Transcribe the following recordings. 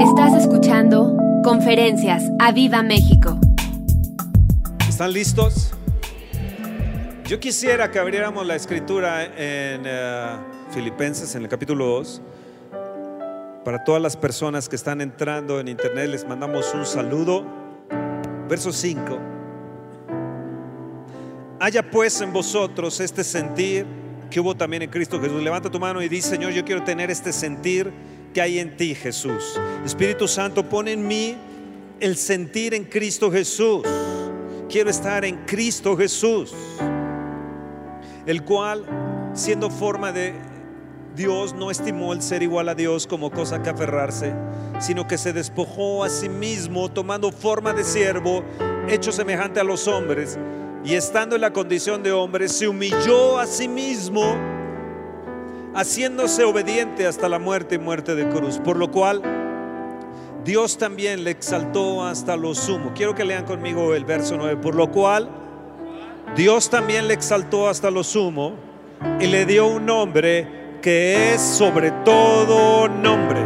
Estás escuchando Conferencias a Viva México. ¿Están listos? Yo quisiera que abriéramos la escritura en eh, Filipenses, en el capítulo 2. Para todas las personas que están entrando en internet, les mandamos un saludo. Verso 5. Haya pues en vosotros este sentir que hubo también en Cristo Jesús. Levanta tu mano y dice, Señor, yo quiero tener este sentir que hay en ti, Jesús. Espíritu Santo, pone en mí el sentir en Cristo Jesús. Quiero estar en Cristo Jesús, el cual, siendo forma de Dios, no estimó el ser igual a Dios como cosa que aferrarse, sino que se despojó a sí mismo, tomando forma de siervo, hecho semejante a los hombres, y estando en la condición de hombre, se humilló a sí mismo haciéndose obediente hasta la muerte y muerte de cruz, por lo cual Dios también le exaltó hasta lo sumo. Quiero que lean conmigo el verso 9, por lo cual Dios también le exaltó hasta lo sumo y le dio un nombre que es sobre todo nombre,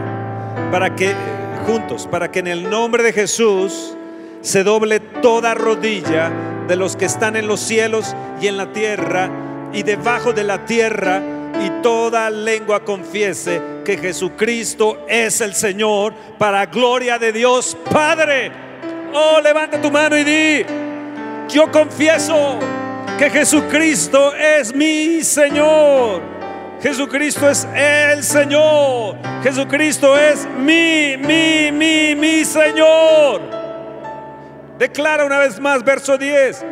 para que juntos, para que en el nombre de Jesús se doble toda rodilla de los que están en los cielos y en la tierra y debajo de la tierra y toda lengua confiese que Jesucristo es el Señor para gloria de Dios Padre. Oh, levanta tu mano y di, yo confieso que Jesucristo es mi Señor. Jesucristo es el Señor. Jesucristo es mi, mi, mi, mi Señor. Declara una vez más, verso 10,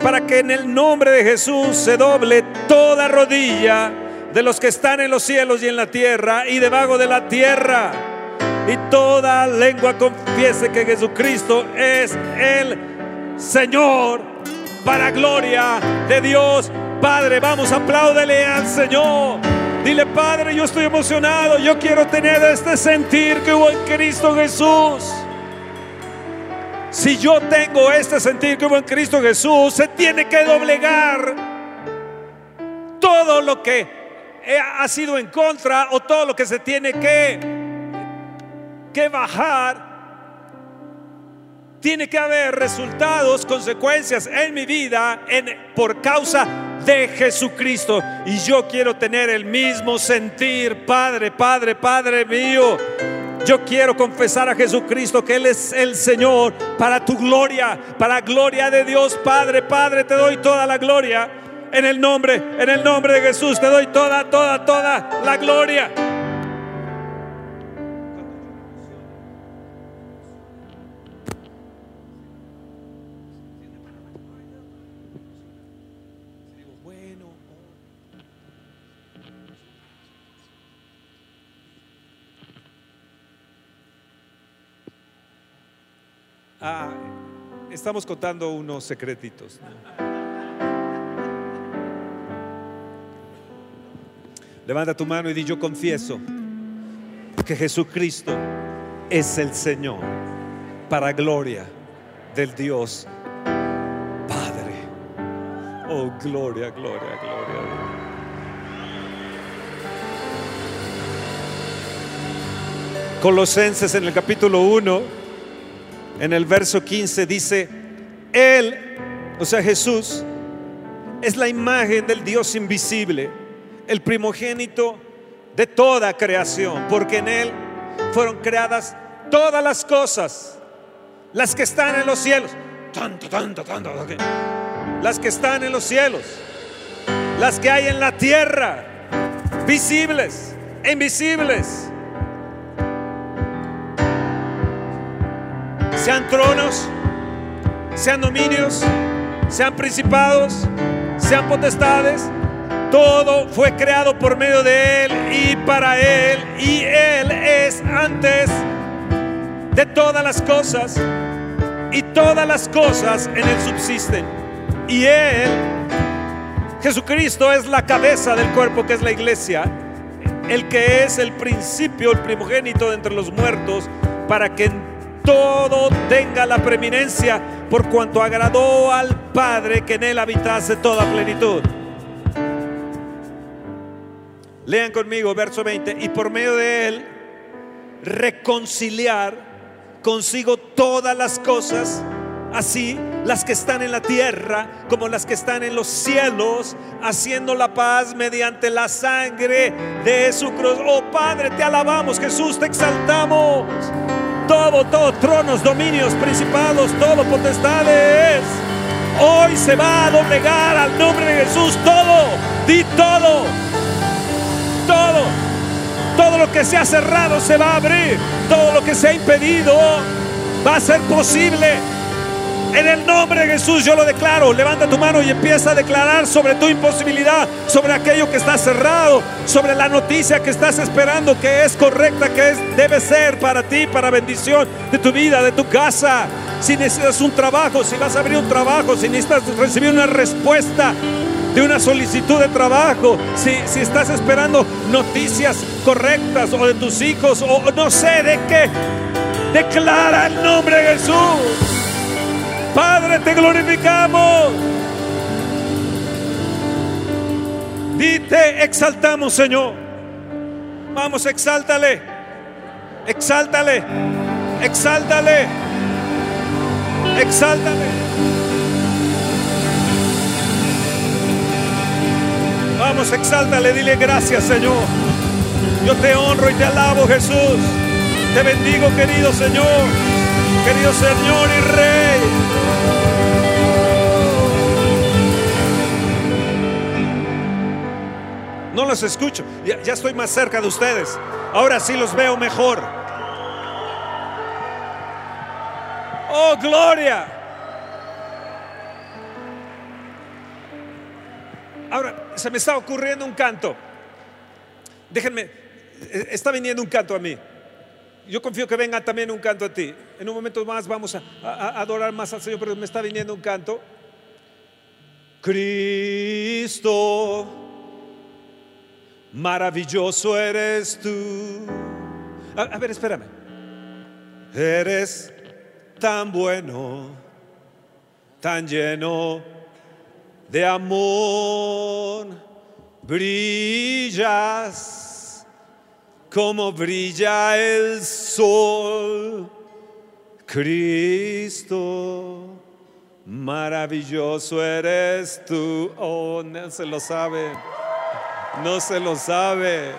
para que en el nombre de Jesús se doble toda rodilla de los que están en los cielos y en la tierra y debajo de la tierra. Y toda lengua confiese que Jesucristo es el Señor para gloria de Dios Padre. Vamos, apláudele al Señor. Dile, Padre, yo estoy emocionado. Yo quiero tener este sentir que hubo en Cristo Jesús. Si yo tengo este sentir que hubo en Cristo Jesús, se tiene que doblegar todo lo que ha sido en contra o todo lo que se tiene que, que bajar, tiene que haber resultados, consecuencias en mi vida en, por causa de Jesucristo. Y yo quiero tener el mismo sentir, Padre, Padre, Padre mío. Yo quiero confesar a Jesucristo que Él es el Señor para tu gloria, para gloria de Dios, Padre, Padre, te doy toda la gloria. En el nombre, en el nombre de Jesús te doy toda, toda, toda la gloria. Ah, estamos contando unos secretitos. Levanta tu mano y di, yo confieso que Jesucristo es el Señor para gloria del Dios Padre. Oh, gloria, gloria, gloria. Colosenses en el capítulo 1, en el verso 15 dice, Él, o sea Jesús, es la imagen del Dios invisible el primogénito de toda creación, porque en Él fueron creadas todas las cosas, las que están en los cielos, las que están en los cielos, las que hay en la tierra, visibles invisibles, sean tronos, sean dominios, sean principados, sean potestades, todo fue creado por medio de Él y para Él. Y Él es antes de todas las cosas. Y todas las cosas en Él subsisten. Y Él, Jesucristo, es la cabeza del cuerpo que es la iglesia. El que es el principio, el primogénito de entre los muertos, para que en todo tenga la preeminencia, por cuanto agradó al Padre que en Él habitase toda plenitud. Lean conmigo verso 20. Y por medio de Él reconciliar consigo todas las cosas, así las que están en la tierra como las que están en los cielos, haciendo la paz mediante la sangre de su cruz. Oh Padre, te alabamos, Jesús, te exaltamos. Todo, todo, tronos, dominios, principados, todo, potestades. Hoy se va a doblegar al nombre de Jesús todo, di todo, todo, todo lo que se ha cerrado se va a abrir, todo lo que se ha impedido va a ser posible. En el nombre de Jesús yo lo declaro. Levanta tu mano y empieza a declarar sobre tu imposibilidad, sobre aquello que está cerrado, sobre la noticia que estás esperando que es correcta, que es, debe ser para ti, para bendición de tu vida, de tu casa. Si necesitas un trabajo, si vas a abrir un trabajo, si necesitas recibir una respuesta de una solicitud de trabajo, si, si estás esperando noticias correctas o de tus hijos o no sé de qué, declara el nombre de Jesús. Padre, te glorificamos. Dite, exaltamos, Señor. Vamos, exáltale. Exáltale. Exáltale. Exáltale. Vamos, exáltale. Dile gracias, Señor. Yo te honro y te alabo, Jesús. Te bendigo, querido Señor. Querido Señor y Rey. No los escucho. Ya, ya, estoy más cerca de ustedes. Ahora sí los veo mejor. Oh, gloria. Ahora se me está ocurriendo un canto. Déjenme, está viniendo un canto a mí. Yo confío que venga también un canto a ti. En un momento más vamos a, adorar más al Señor, pero me está viniendo un canto. Cristo, maravilloso eres tú. A, ver, espérame. Eres tan bueno, tan lleno de amor, brillas como brilla el sol. Cristo, maravilloso eres tú. Oh, no se lo sabe. No se lo sabe.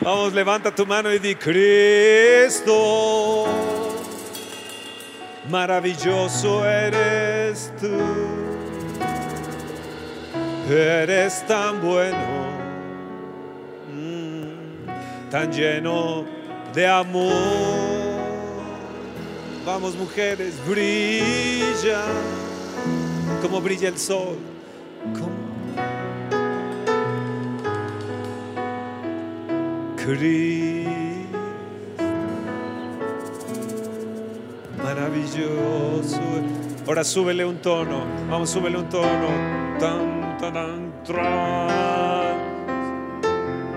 Vamos, levanta tu mano y di, Cristo, maravilloso eres tú. Eres tan bueno tan lleno de amor. Vamos mujeres, brilla como brilla el sol. Como Cristo, maravilloso. Ahora súbele un tono. Vamos, súbele un tono. Tan,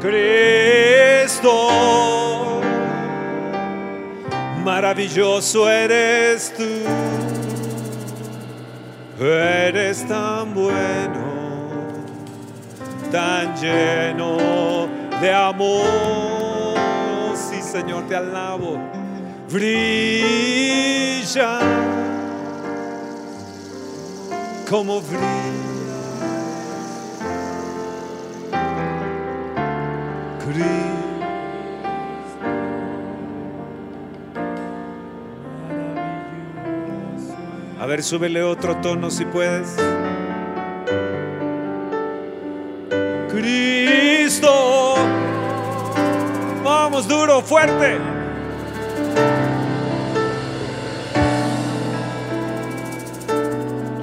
Cristo, maravilloso eres tú, eres tan bueno, tan lleno de amor. Sí, Señor, te alabo. Brilla como brilla. A ver, súbele otro tono si puedes. Cristo. Vamos, duro, fuerte.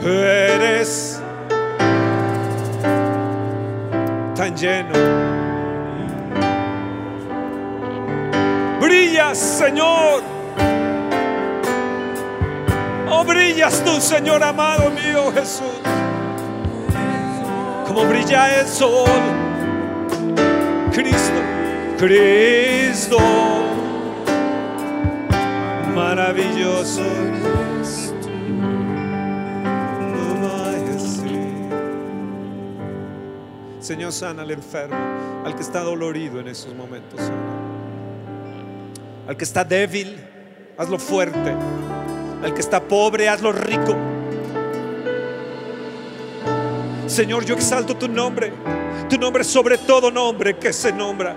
Eres tan lleno. Brillas, Señor. Oh, brillas tú, Señor amado mío, Jesús. Como brilla el sol. Cristo, Cristo. Maravilloso. Señor, sana al enfermo, al que está dolorido en esos momentos. Señor. Al que está débil, hazlo fuerte. Al que está pobre, hazlo rico. Señor, yo exalto tu nombre. Tu nombre sobre todo nombre que se nombra.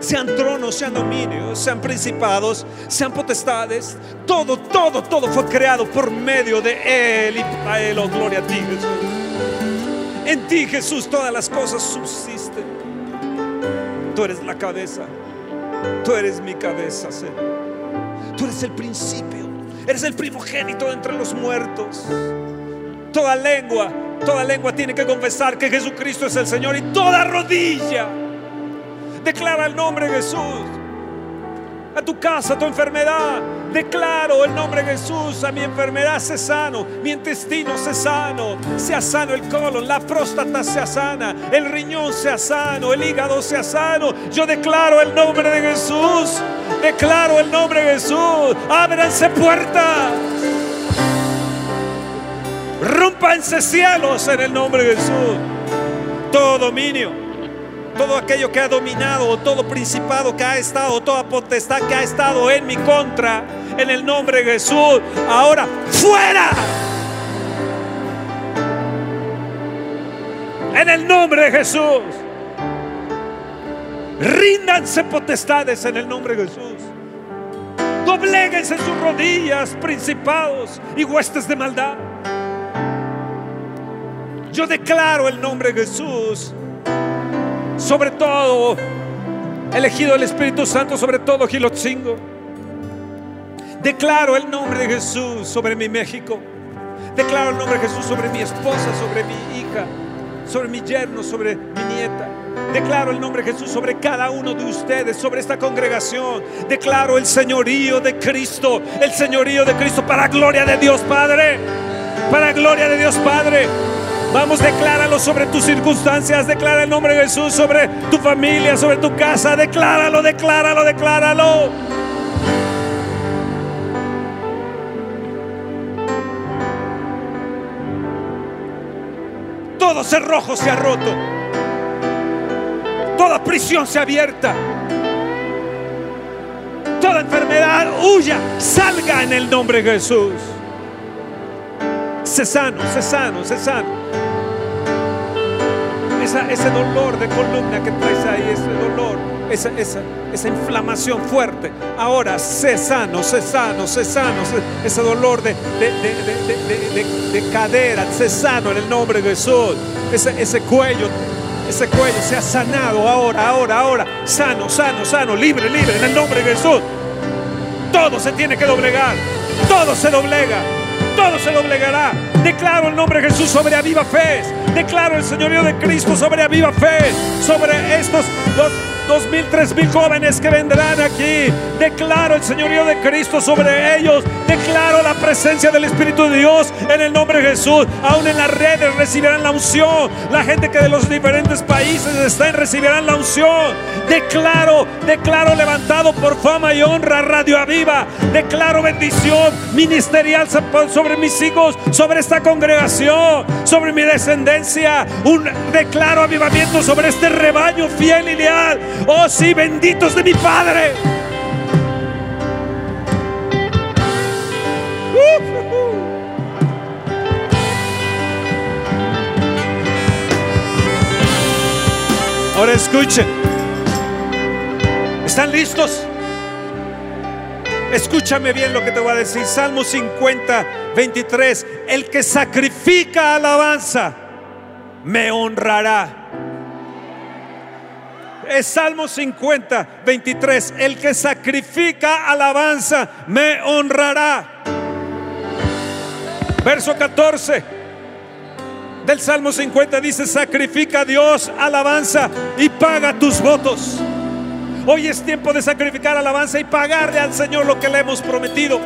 Sean tronos, sean dominios, sean principados, sean potestades. Todo, todo, todo fue creado por medio de Él y para Él. Oh, gloria a ti, Jesús. En ti, Jesús, todas las cosas subsisten. Tú eres la cabeza. Tú eres mi cabeza, Señor. Tú eres el principio. Eres el primogénito entre los muertos. Toda lengua, toda lengua tiene que confesar que Jesucristo es el Señor y toda rodilla declara el nombre de Jesús. A tu casa, a tu enfermedad, declaro el nombre de Jesús. A mi enfermedad se sano, mi intestino se sano, sea sano el colon, la próstata sea sana, el riñón sea sano, el hígado sea sano. Yo declaro el nombre de Jesús. Declaro el nombre de Jesús. Ábranse puertas. Rompanse cielos en el nombre de Jesús. Todo dominio, todo aquello que ha dominado, todo principado que ha estado, toda potestad que ha estado en mi contra, en el nombre de Jesús, ahora fuera. En el nombre de Jesús. Ríndanse potestades en el nombre de Jesús. Dobléguense sus rodillas, principados y huestes de maldad. Yo declaro el nombre de Jesús sobre todo, elegido el Espíritu Santo sobre todo Gilotzingo. Declaro el nombre de Jesús sobre mi México. Declaro el nombre de Jesús sobre mi esposa, sobre mi hija, sobre mi yerno, sobre mi nieta. Declaro el nombre de Jesús sobre cada uno de ustedes, sobre esta congregación. Declaro el señorío de Cristo, el señorío de Cristo para gloria de Dios Padre. Para gloria de Dios Padre. Vamos, decláralo sobre tus circunstancias. Declara el nombre de Jesús sobre tu familia, sobre tu casa. Decláralo, decláralo, decláralo. Todo cerrojo se ha roto. Toda prisión se ha abierta. Toda enfermedad huya, salga en el nombre de Jesús. Se sano, se sano, se sano. Esa, ese dolor de columna que traes ahí, ese dolor, esa, esa, esa inflamación fuerte. Ahora, se sano, se sano, se sano. se- ese dolor de, de, de, de- de- de- de cadera, se sano en el nombre de Jesús. Ese, ese cuello, ese cuello se ha sanado ahora, ahora, ahora. Sano, sano, sano, libre, libre, en el nombre de Jesús. Todo se tiene que doblegar. Todo se doblega. Todo se doblegará. Declaro el nombre de Jesús sobre Aviva Fe. Declaro el señorío de Cristo sobre Aviva Fe. Sobre estos dos, dos mil, tres mil jóvenes que vendrán aquí. Declaro el señorío de Cristo sobre ellos. Declaro la presencia del Espíritu de Dios en el nombre de Jesús. Aún en las redes recibirán la unción. La gente que de los diferentes países están recibirán la unción. Declaro, declaro levantado por fama y honra Radio Aviva. Declaro bendición ministerial sobre mis hijos, sobre esta congregación, sobre mi descendencia. Un declaro avivamiento sobre este rebaño fiel y leal. Oh sí, benditos de mi Padre. Ahora escuchen. ¿Están listos? Escúchame bien lo que te voy a decir. Salmo 50, 23. El que sacrifica alabanza me honrará. Es Salmo 50, 23. El que sacrifica alabanza me honrará. Verso 14 del Salmo 50 dice, sacrifica a Dios alabanza y paga tus votos. Hoy es tiempo de sacrificar alabanza y pagarle al Señor lo que le hemos prometido.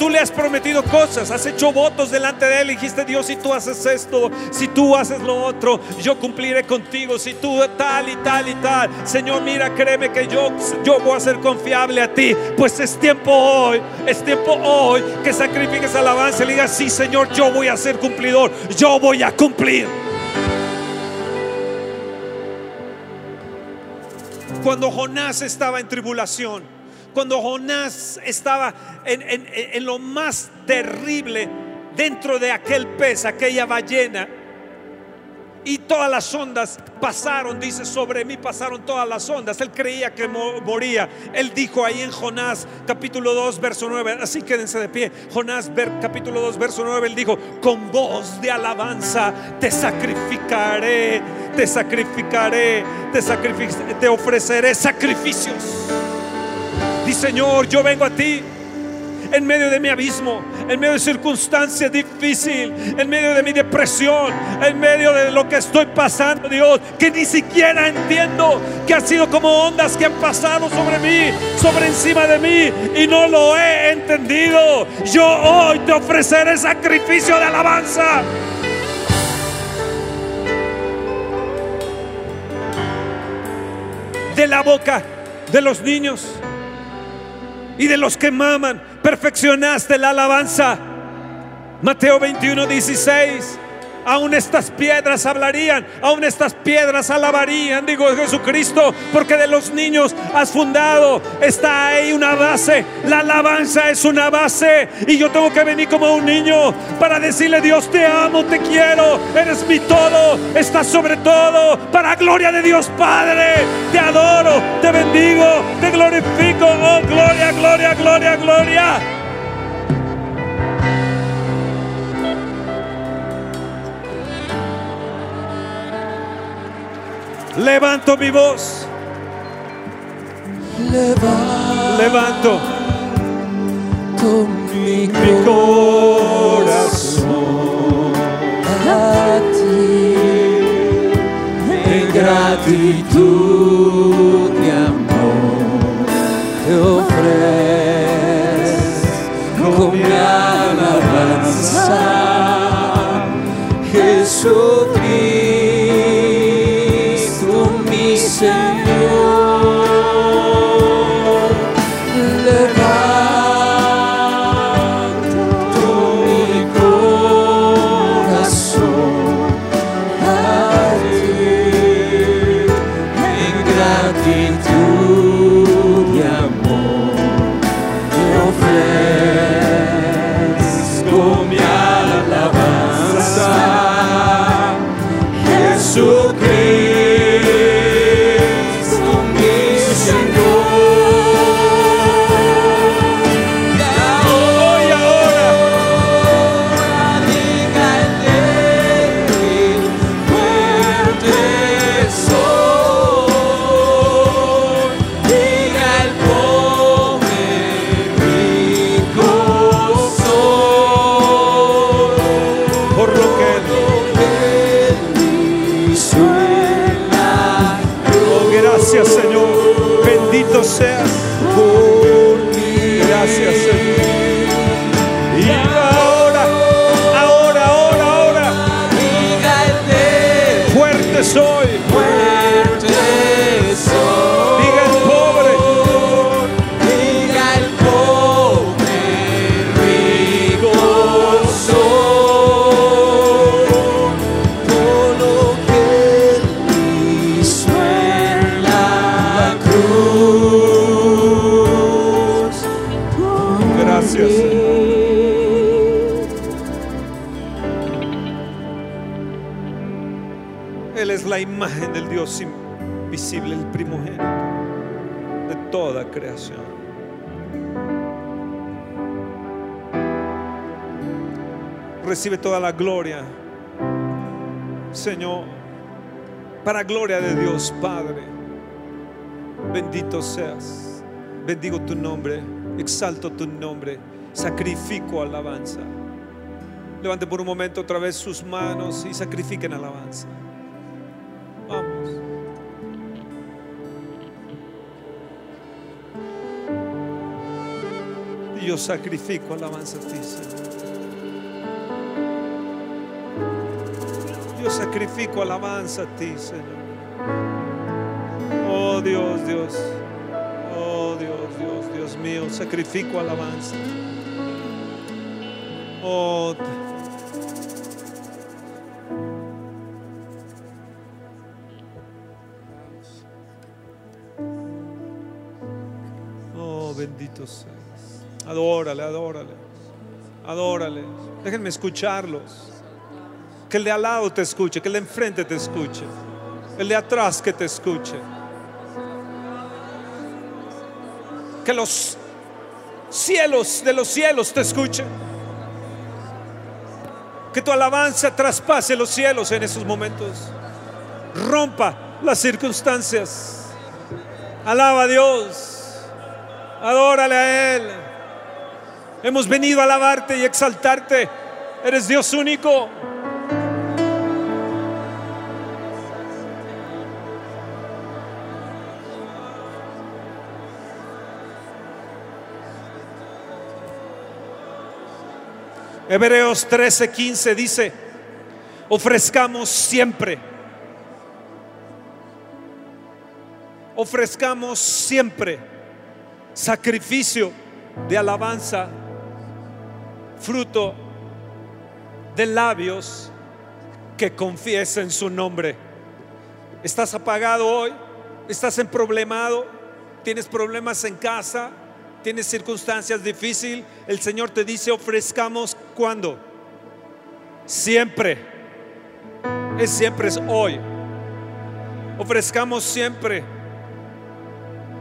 Tú le has prometido cosas, has hecho votos delante de Él. Dijiste, Dios, si tú haces esto, si tú haces lo otro, yo cumpliré contigo. Si tú tal y tal y tal, Señor, mira, créeme que yo, yo voy a ser confiable a ti. Pues es tiempo hoy, es tiempo hoy que sacrifiques alabanza y le digas, sí, Señor, yo voy a ser cumplidor, yo voy a cumplir. Cuando Jonás estaba en tribulación, Cuando Jonás estaba en, lo más terrible dentro de aquel pez, aquella ballena, y todas las ondas pasaron, dice, sobre mí pasaron todas las ondas. Él creía que mo- moría. Él dijo ahí en Jonás capítulo 2, verso 9, así quédense de pie. Jonás capítulo 2, verso 9, él dijo, con voz de alabanza te sacrificaré, te sacrificaré, te, sacrific- te ofreceré sacrificios. Señor, yo vengo a ti en medio de mi abismo, en medio de circunstancias difíciles, en medio de mi depresión, en medio de lo que estoy pasando, Dios, que ni siquiera entiendo, que ha sido como ondas que han pasado sobre mí, sobre encima de mí, y no lo he entendido. Yo hoy te ofreceré sacrificio de alabanza. De la boca de los niños y de los que maman, perfeccionaste la alabanza. Mateo 21, 16. Aún estas piedras hablarían, aún estas piedras alabarían, digo Jesucristo, porque de los niños has fundado, está ahí una base, la alabanza es una base, y yo tengo que venir como un niño para decirle, Dios te amo, te quiero, eres mi todo, estás sobre todo, para gloria de Dios Padre, te adoro, te bendigo, te glorifico, oh gloria, gloria, gloria, gloria. Levanto mi voz, levanto mi corazón. A ti en gratitud Seas. Bendigo tu nombre, exalto tu nombre, sacrifico alabanza. Levante por un momento otra vez sus manos y sacrifiquen alabanza. Vamos. Yo sacrifico alabanza a ti, Señor. Yo sacrifico alabanza a ti, Señor. Oh Dios, Dios. Dios, mío, sacrifico alabanza. Oh, Oh, Bendito seas. Adórale, adórale. Adórale. Déjenme escucharlos. Que el de al lado te escuche, que el de enfrente te escuche. El de atrás que te escuche. Que los cielos de los cielos te escuchen. Que tu alabanza traspase los cielos en esos momentos. Rompa las circunstancias. Alaba a Dios. Adórale a Él. Hemos venido a alabarte y exaltarte. Eres Dios único. Hebreos 13:15 dice, ofrezcamos siempre, ofrezcamos siempre sacrificio de alabanza, fruto de labios que confiesen su nombre. ¿Estás apagado hoy? ¿Estás en problemado? ¿Tienes problemas en casa? ¿Tienes circunstancias difíciles? El Señor te dice, ofrezcamos cuando? Siempre. Es siempre, es hoy. Ofrezcamos siempre.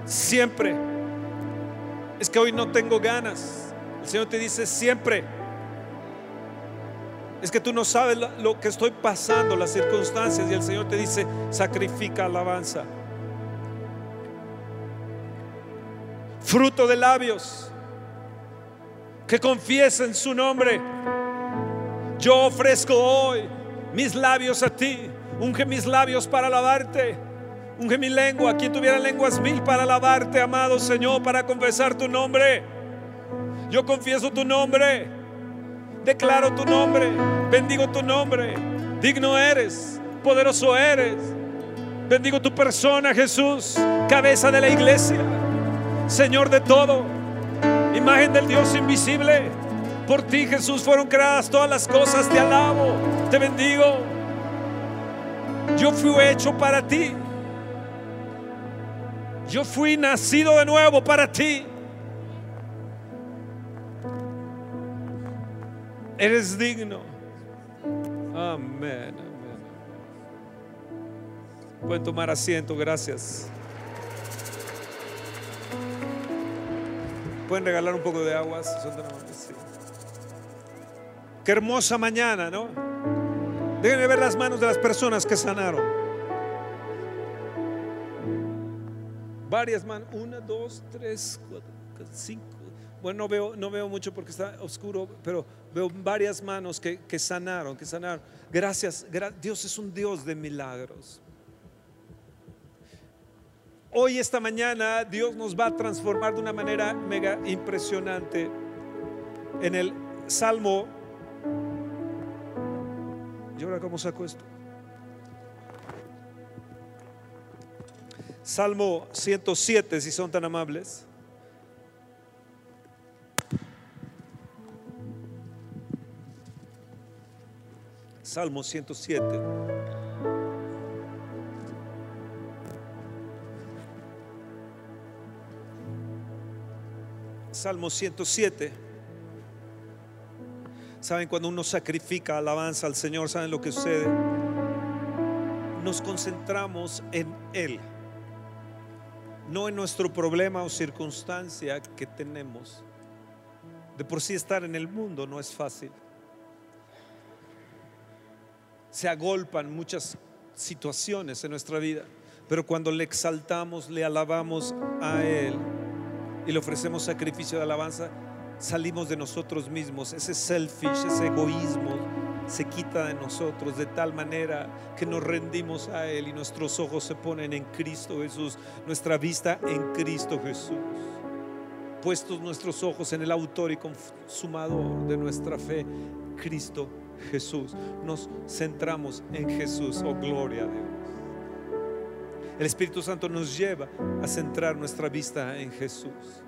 Siempre. Es que hoy no tengo ganas. El Señor te dice siempre. Es que tú no sabes lo que estoy pasando, las circunstancias. Y el Señor te dice, sacrifica alabanza. Fruto de labios que confiesen su nombre. Yo ofrezco hoy mis labios a ti. Unge mis labios para alabarte. Unge mi lengua. Quien tuviera lenguas mil para alabarte, amado Señor, para confesar tu nombre. Yo confieso tu nombre. Declaro tu nombre. Bendigo tu nombre. Digno eres. Poderoso eres. Bendigo tu persona, Jesús. Cabeza de la iglesia. Señor de todo. Imagen del Dios invisible. Por ti, Jesús, fueron creadas todas las cosas. Te alabo. Te bendigo. Yo fui hecho para ti. Yo fui nacido de nuevo para ti. Eres digno. Amén. amén. Pueden tomar asiento, gracias. Pueden regalar un poco de agua. si son? Sí. Qué hermosa mañana, ¿no? Déjenme ver las manos de las personas que sanaron. Varias manos. Una, dos, tres, cuatro, cinco. Bueno, no veo, no veo mucho porque está oscuro, pero veo varias manos que, que sanaron, que sanaron. Gracias, gra- Dios es un Dios de milagros. Hoy, esta mañana, Dios nos va a transformar de una manera mega impresionante. En el Salmo, ¿y ahora cómo saco esto? Salmo 107, si son tan amables. Salmo 107. Salmo 107. ¿Saben cuando uno sacrifica alabanza al Señor? ¿Saben lo que sucede? Nos concentramos en Él, no en nuestro problema o circunstancia que tenemos. De por sí estar en el mundo no es fácil. Se agolpan muchas situaciones en nuestra vida, pero cuando le exaltamos, le alabamos a Él y le ofrecemos sacrificio de alabanza, salimos de nosotros mismos. Ese selfish, ese egoísmo se quita de nosotros de tal manera que nos rendimos a Él y nuestros ojos se ponen en Cristo Jesús, nuestra vista en Cristo Jesús. Puestos nuestros ojos en el autor y consumador de nuestra fe, Cristo Jesús. Nos centramos en Jesús, oh gloria a Dios. El Espíritu Santo nos lleva a centrar nuestra vista en Jesús.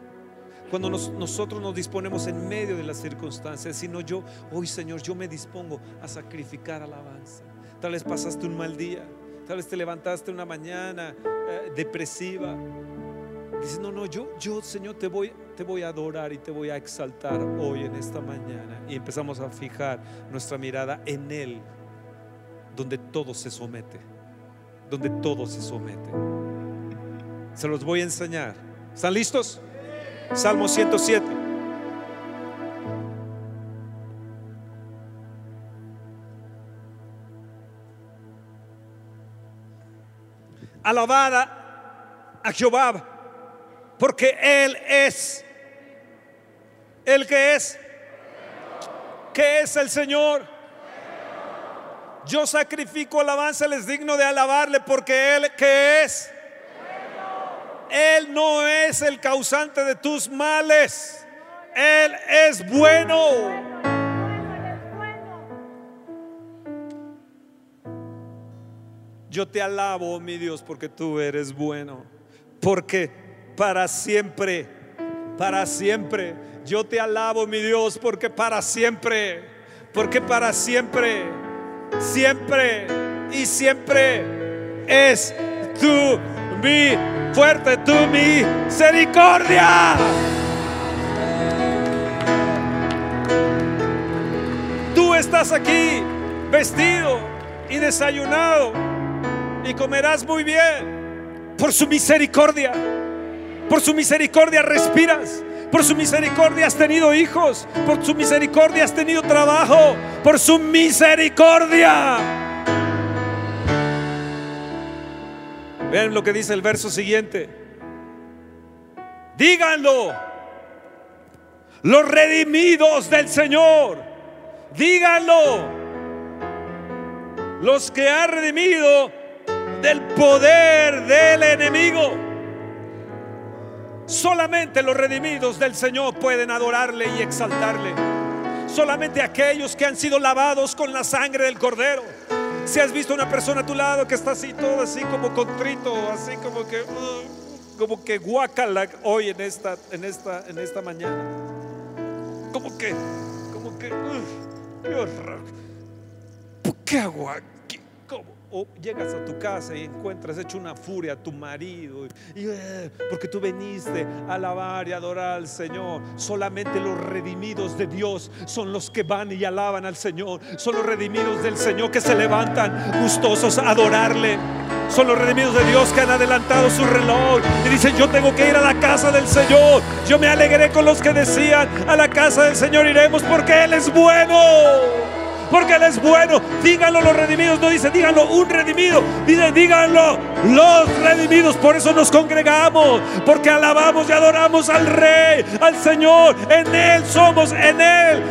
Cuando nos- nosotros nos disponemos en medio de las circunstancias, sino yo, hoy Señor, yo me dispongo a sacrificar alabanza. Tal vez pasaste un mal día, tal vez te levantaste una mañana eh, depresiva. Dices, no, no, yo, yo, Señor, te voy te voy a adorar y te voy a exaltar hoy en esta mañana. Y empezamos a fijar nuestra mirada en Él, donde todo se somete, donde todo se somete. Se los voy a enseñar. ¿Están listos? Salmo 107. Alabada a Jehová, porque Él es el que es. ¿Qué es el Señor? Yo sacrifico alabanza, les digno de alabarle porque Él que es. Él no es el causante de tus males. Él es bueno. Yo te alabo, mi Dios, porque tú eres bueno. Porque para siempre, para siempre, yo te alabo, mi Dios, porque para siempre, porque para siempre, siempre y siempre es tu mi fuerte, tu misericordia. Tú estás aquí vestido y desayunado y comerás muy bien por su misericordia. Por su misericordia respiras. Por su misericordia has tenido hijos. Por su misericordia has tenido trabajo. Por su misericordia. Vean lo que dice el verso siguiente. Díganlo. Los redimidos del Señor. Díganlo. Los que ha redimido del poder del enemigo. Solamente los redimidos del Señor pueden adorarle y exaltarle. Solamente aquellos que han sido lavados con la sangre del cordero. Si has visto una persona a tu lado que está así, todo así como contrito, así como que, uh, como que hoy en esta, en esta, en esta mañana. Como que, como que, uh, qué horror. ¿Por qué hago aquí? ¿Cómo? O llegas a tu casa y encuentras hecho una furia a tu marido, eh, porque tú veniste a alabar y adorar al Señor. Solamente los redimidos de Dios son los que van y alaban al Señor. Son los redimidos del Señor que se levantan gustosos a adorarle. Son los redimidos de Dios que han adelantado su reloj y dicen, yo tengo que ir a la casa del Señor. Yo me alegré con los que decían, a la casa del Señor iremos porque Él es bueno porque Él es bueno. Díganlo los redimidos, no dice díganlo un redimido, dice díganlo los redimidos. Por eso nos congregamos, porque alabamos y adoramos al Rey, al Señor. En Él somos, en Él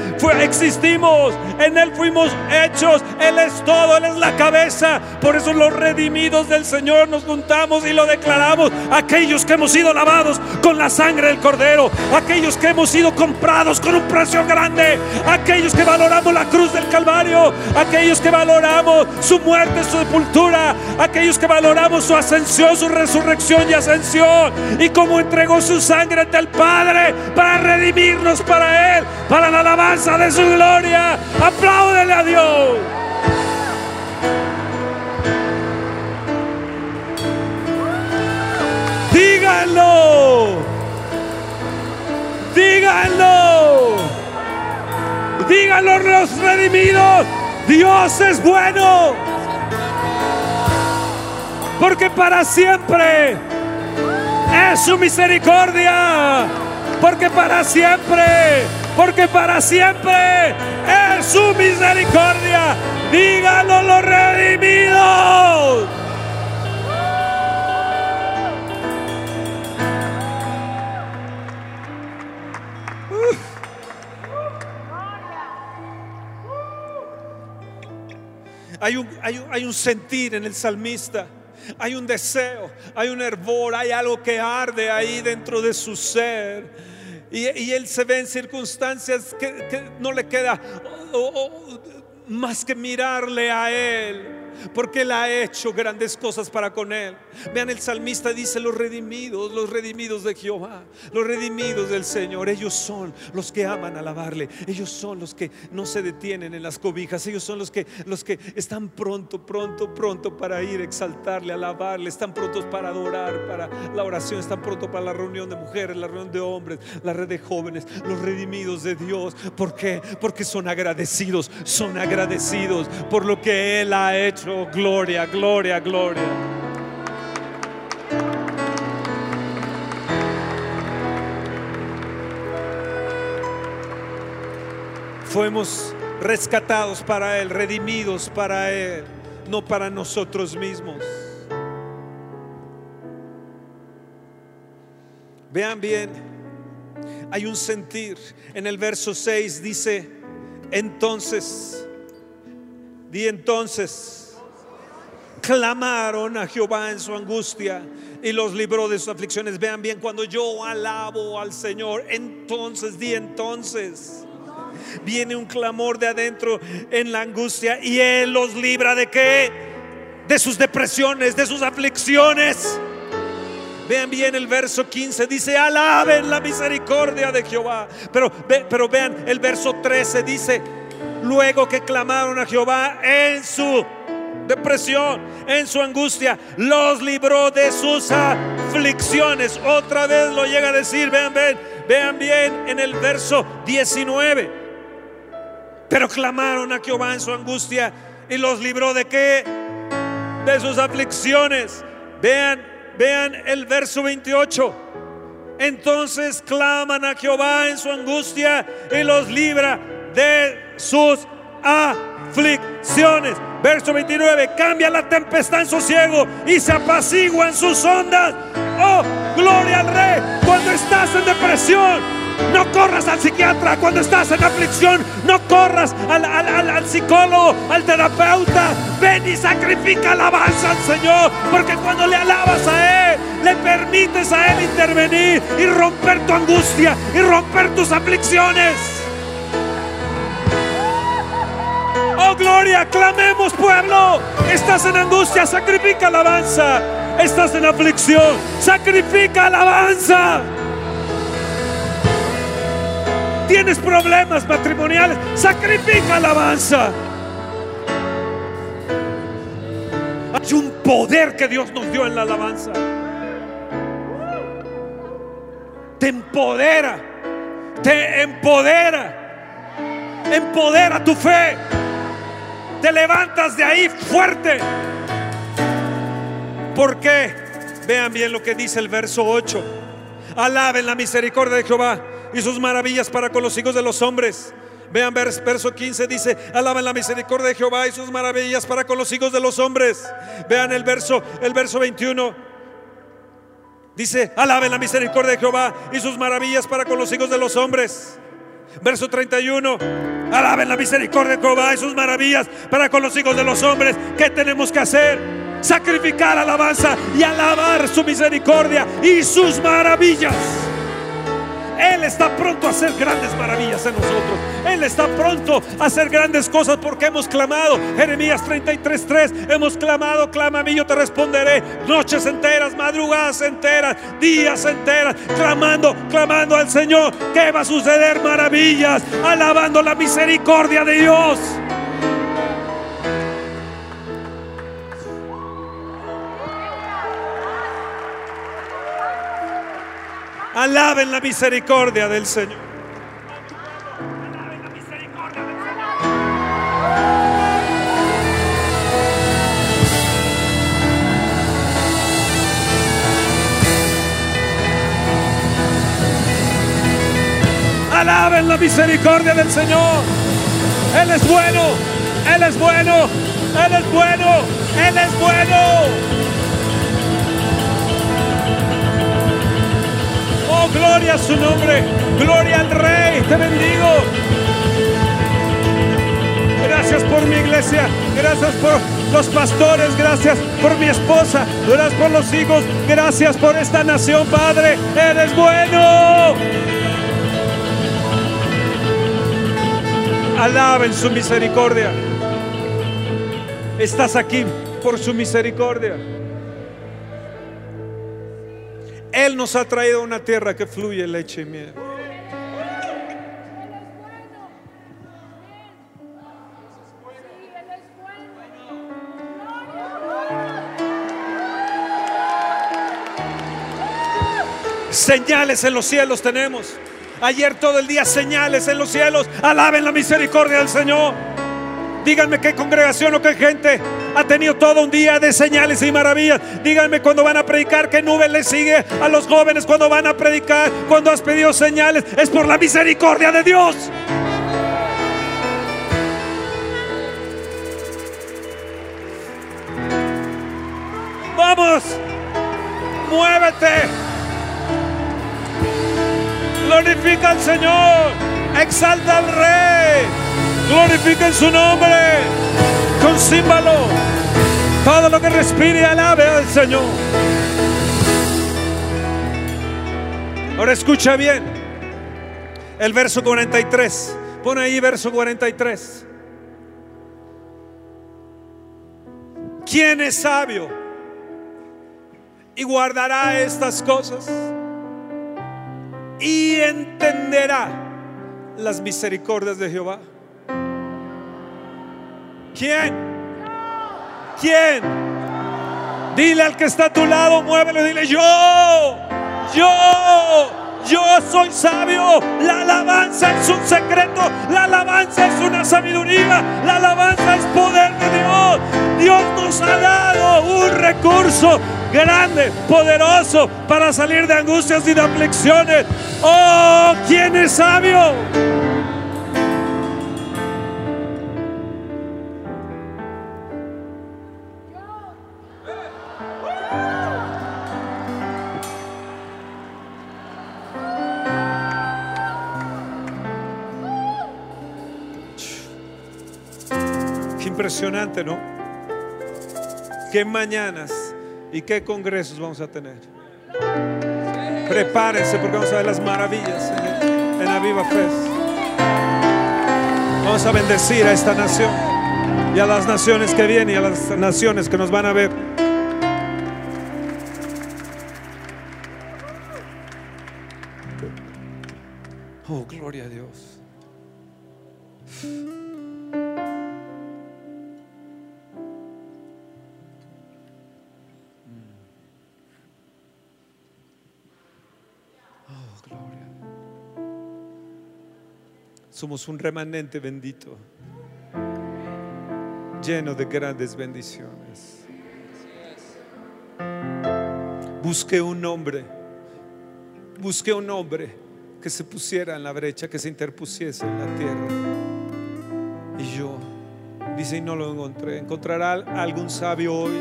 existimos, en Él fuimos hechos. Él es todo, Él es la cabeza. Por eso los redimidos del Señor nos juntamos y lo declaramos. Aquellos que hemos sido lavados con la sangre del Cordero, aquellos que hemos sido comprados con un precio grande, aquellos que valoramos la cruz del Calvario aquellos que valoramos su muerte, su sepultura, aquellos que valoramos su ascensión, su resurrección y ascensión, y cómo entregó su sangre ante el Padre para redimirnos para Él, para la alabanza de su gloria. Apláudele a Dios. Díganlo. Díganlo. Díganlo los redimidos. Dios es bueno. Porque para siempre es su misericordia. Porque para siempre, porque para siempre es su misericordia. Díganlo los redimidos. Hay un, hay, un, sentir en el salmista. Hay un deseo, hay un hervor, hay algo que arde ahí dentro de su ser. Y, él se ve en circunstancias que, no le queda más que mirarle a él porque Él ha hecho grandes cosas para con Él. Vean, el salmista dice, los redimidos, los redimidos de Jehová, los redimidos del Señor, ellos son los que aman alabarle, ellos son los que no se detienen en las cobijas, ellos son los que, los que están pronto, pronto, pronto para ir exaltarle, alabarle, están prontos para adorar, para la oración, están prontos para la reunión de mujeres, la reunión de hombres, la red de jóvenes, los redimidos de Dios. ¿Por qué? Porque son agradecidos, son agradecidos por lo que Él ha hecho. Gloria, gloria, gloria. Fuimos rescatados para Él, redimidos para Él, no para nosotros mismos. Vean bien, hay un sentir. En el verso 6 dice, entonces, di entonces, clamaron a Jehová en su angustia y los libró de sus aflicciones. Vean bien, cuando yo alabo al Señor, entonces, di entonces. Viene un clamor de adentro en la angustia y Él los libra de qué? De sus depresiones, de sus aflicciones. Vean bien el verso 15, dice, alaben la misericordia de Jehová. Pero, pero vean el verso 13, dice, luego que clamaron a Jehová en su depresión, en su angustia, los libró de sus aflicciones. Otra vez lo llega a decir, vean, vean, vean bien en el verso 19. Pero clamaron a Jehová en su angustia y los libró de qué? De sus aflicciones. Vean Vean el verso 28. Entonces claman a Jehová en su angustia y los libra de sus aflicciones. Verso 29, cambia la tempestad en sosiego y se apaciguan sus ondas. Oh, gloria al rey. Cuando estás en depresión, no corras al psiquiatra cuando estás en aflicción. No corras al, psicólogo, al terapeuta. Ven y sacrifica alabanza al Señor. Porque cuando le alabas a Él, le permites a Él intervenir y romper tu angustia y romper tus aflicciones. Oh gloria, clamemos pueblo. Estás en angustia, sacrifica alabanza. Estás en aflicción, sacrifica alabanza tienes problemas matrimoniales, sacrifica alabanza. Hay un poder que Dios nos dio en la alabanza. Te empodera, te empodera, empodera tu fe. Te levantas de ahí fuerte. ¿Por qué? Vean bien lo que dice el verso 8. Alaben la misericordia de Jehová y sus maravillas para con los hijos de los hombres. Vean verso 15 dice, alaben la misericordia de Jehová y sus maravillas para con los hijos de los hombres. Vean el verso el verso 21. Dice, alaben la misericordia de Jehová y sus maravillas para con los hijos de los hombres. Verso 31. Alaben la misericordia de Jehová y sus maravillas para con los hijos de los hombres. ¿Qué tenemos que hacer? Sacrificar alabanza y alabar su misericordia y sus maravillas. Él está pronto a hacer grandes maravillas en nosotros. Él está pronto a hacer grandes cosas porque hemos clamado. Jeremías 33:3, hemos clamado, clama a mí, yo te responderé. Noches enteras, madrugadas enteras, días enteras, clamando, clamando al Señor. ¿Qué va a suceder? Maravillas, alabando la misericordia de Dios. Alaben la misericordia del Señor. Alaben la misericordia del Señor. Él es bueno, Él es bueno, Él es bueno, Él es bueno. Gloria a su nombre, gloria al Rey, te bendigo. Gracias por mi iglesia, gracias por los pastores, gracias por mi esposa, gracias por los hijos, gracias por esta nación, Padre, eres bueno. Alaben su misericordia. Estás aquí por su misericordia. Él nos ha traído una tierra que fluye leche y miel. Señales en los cielos tenemos. Ayer todo el día señales en los cielos. Alaben la misericordia del Señor. Díganme qué congregación o qué gente ha tenido todo un día de señales y maravillas. Díganme cuando van a predicar, qué nube le sigue a los jóvenes cuando van a predicar, cuando has pedido señales. Es por la misericordia de Dios. Vamos, muévete. Glorifica al Señor. Exalta al Rey. Glorifica su nombre. Con símbolo. Todo lo que respire alabe al Señor. Ahora escucha bien. El verso 43. Pone ahí verso 43. ¿Quién es sabio? Y guardará estas cosas y entenderá las misericordias de Jehová. ¿Quién? ¿Quién? Dile al que está a tu lado, muévelo, dile yo, yo, yo soy sabio. La alabanza es un secreto, la alabanza es una sabiduría, la alabanza es poder de Dios. Dios nos ha dado un recurso grande, poderoso para salir de angustias y de aflicciones. Oh, ¿quién es sabio? Impresionante, ¿no? Qué mañanas y qué congresos vamos a tener. Prepárense porque vamos a ver las maravillas en, en Aviva Fest. Vamos a bendecir a esta nación y a las naciones que vienen y a las naciones que nos van a ver. Somos un remanente bendito, lleno de grandes bendiciones. Busqué un hombre, busqué un hombre que se pusiera en la brecha, que se interpusiese en la tierra. Y yo, dice, y no lo encontré. ¿Encontrará algún sabio hoy?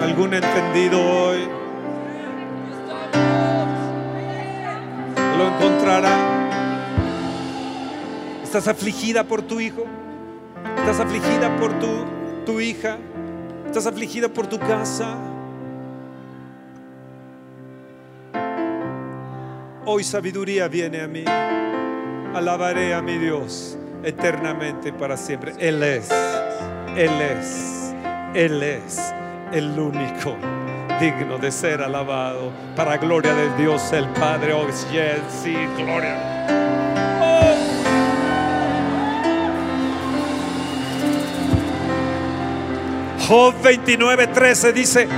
¿Algún entendido hoy? ¿Estás afligida por tu hijo? ¿Estás afligida por tu, tu hija? ¿Estás afligida por tu casa? Hoy sabiduría viene a mí. Alabaré a mi Dios eternamente y para siempre. Él es, Él es, Él es el único digno de ser alabado para gloria de Dios el Padre. Oh, yes, sí, gloria. Job 29, 13 dice,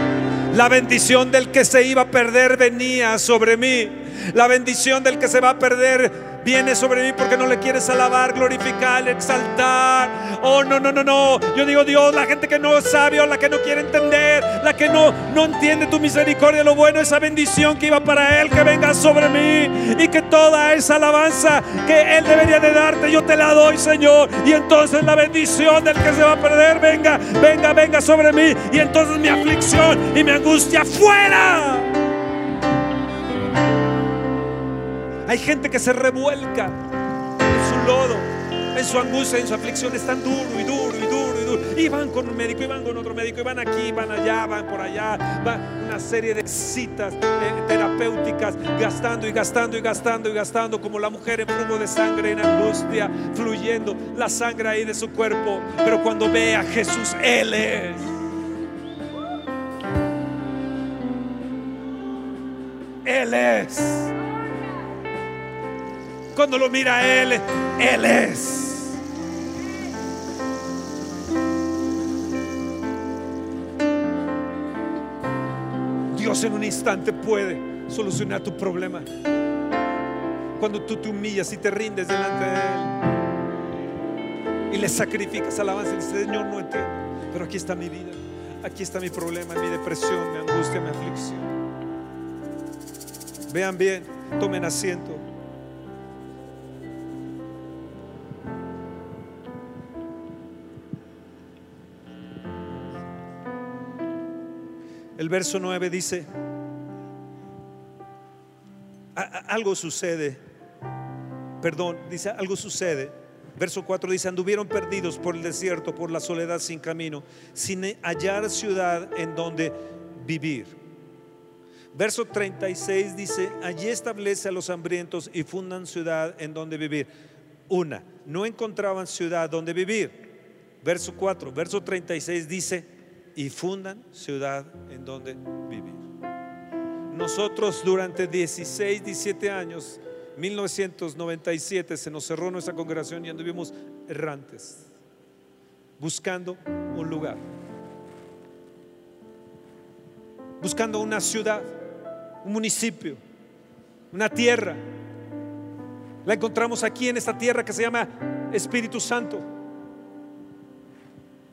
la bendición del que se iba a perder venía sobre mí. La bendición del que se va a perder viene sobre mí porque no le quieres alabar, glorificar, exaltar. Oh, no, no, no, no. Yo digo, Dios, la gente que no es sabio, la que no quiere entender, la que no, no entiende tu misericordia, lo bueno, esa bendición que iba para Él, que venga sobre mí y que toda esa alabanza que Él debería de darte, yo te la doy, Señor. Y entonces la bendición del que se va a perder, venga, venga, venga sobre mí. Y entonces mi aflicción y mi angustia fuera. Hay gente que se revuelca en su lodo, en su angustia, en su aflicción. Es tan duro y duro y duro y duro. Y van con un médico, y van con otro médico, y van aquí, van allá, van por allá, van una serie de citas eh, terapéuticas, gastando y gastando y gastando y gastando, como la mujer en flujo de sangre, en angustia, fluyendo la sangre ahí de su cuerpo. Pero cuando ve a Jesús, Él es. Él es. Cuando lo mira Él, Él es. Dios en un instante puede solucionar tu problema. Cuando tú te humillas y te rindes delante de Él y le sacrificas alabanza y dices, Señor, no entiendo, pero aquí está mi vida, aquí está mi problema, mi depresión, mi angustia, mi aflicción. Vean bien, tomen asiento. El verso 9 dice, "A- a- algo sucede, perdón, dice, algo sucede. Verso 4 dice, anduvieron perdidos por el desierto, por la soledad sin camino, sin hallar ciudad en donde vivir. Verso 36 dice, allí establece a los hambrientos y fundan ciudad en donde vivir. Una, no encontraban ciudad donde vivir. Verso 4, verso 36 dice, y fundan ciudad en donde vivir. Nosotros durante 16, 17 años, 1997, se nos cerró nuestra congregación y anduvimos errantes, buscando un lugar, buscando una ciudad, un municipio, una tierra. La encontramos aquí en esta tierra que se llama Espíritu Santo.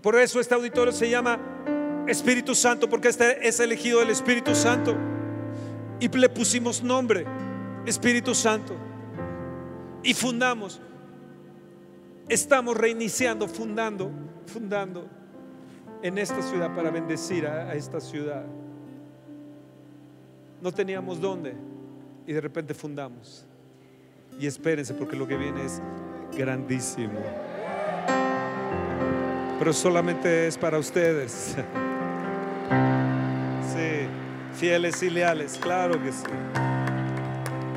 Por eso este auditorio se llama Espíritu Santo, porque este es elegido del Espíritu Santo. Y le pusimos nombre, Espíritu Santo. Y fundamos. Estamos reiniciando, fundando, fundando en esta ciudad para bendecir a, a esta ciudad. No teníamos dónde y de repente fundamos. Y espérense porque lo que viene es grandísimo. Pero solamente es para ustedes. Sí, fieles y leales, claro que sí.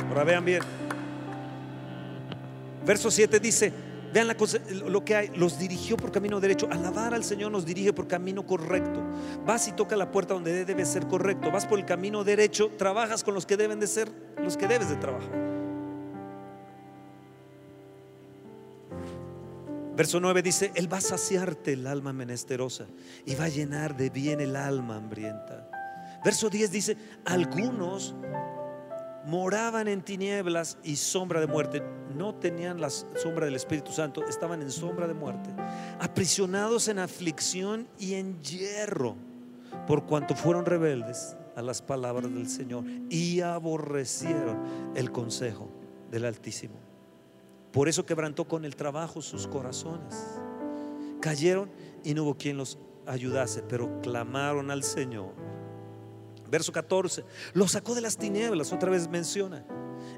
Ahora vean bien. Verso 7 dice, vean la cosa, lo que hay, los dirigió por camino derecho. Alabar al Señor nos dirige por camino correcto. Vas y toca la puerta donde debe ser correcto. Vas por el camino derecho, trabajas con los que deben de ser, los que debes de trabajar. Verso 9 dice, Él va a saciarte el alma menesterosa y va a llenar de bien el alma hambrienta. Verso 10 dice, algunos moraban en tinieblas y sombra de muerte. No tenían la sombra del Espíritu Santo, estaban en sombra de muerte. Aprisionados en aflicción y en hierro, por cuanto fueron rebeldes a las palabras del Señor y aborrecieron el consejo del Altísimo. Por eso quebrantó con el trabajo sus corazones. Cayeron y no hubo quien los ayudase, pero clamaron al Señor. Verso 14, lo sacó de las tinieblas, otra vez menciona,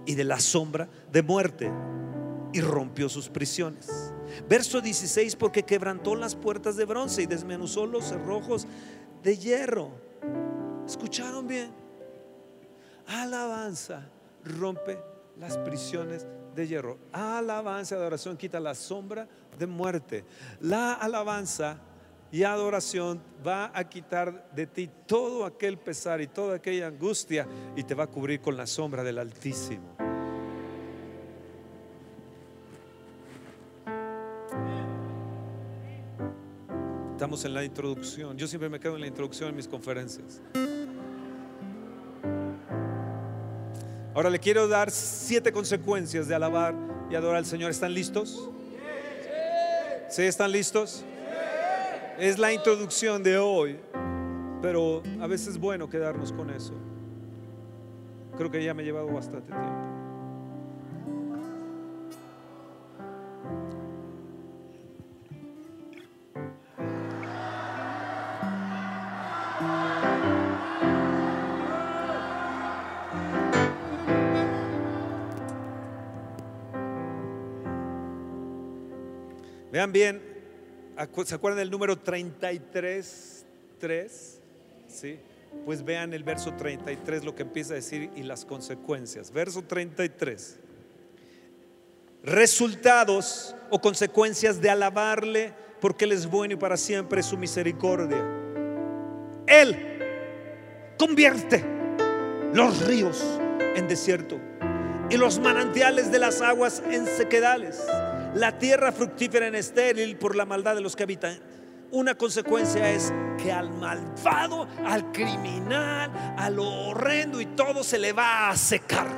y de la sombra de muerte, y rompió sus prisiones. Verso 16, porque quebrantó las puertas de bronce y desmenuzó los cerrojos de hierro. ¿Escucharon bien? Alabanza rompe las prisiones hierro. Alabanza y adoración quita la sombra de muerte. La alabanza y adoración va a quitar de ti todo aquel pesar y toda aquella angustia y te va a cubrir con la sombra del Altísimo. Estamos en la introducción. Yo siempre me quedo en la introducción en mis conferencias. Ahora le quiero dar siete consecuencias de alabar y adorar al Señor. ¿Están listos? ¿Sí están listos? Es la introducción de hoy, pero a veces es bueno quedarnos con eso. Creo que ya me he llevado bastante tiempo. Vean bien, ¿Se acuerdan del número 33? 3? ¿Sí? Pues vean el verso 33, lo que empieza a decir y las consecuencias. Verso 33. Resultados o consecuencias de alabarle porque Él es bueno y para siempre su misericordia. Él convierte los ríos en desierto y los manantiales de las aguas en sequedales. La tierra fructífera en estéril por la maldad de los que habitan. Una consecuencia es que al malvado, al criminal, a lo horrendo y todo se le va a secar.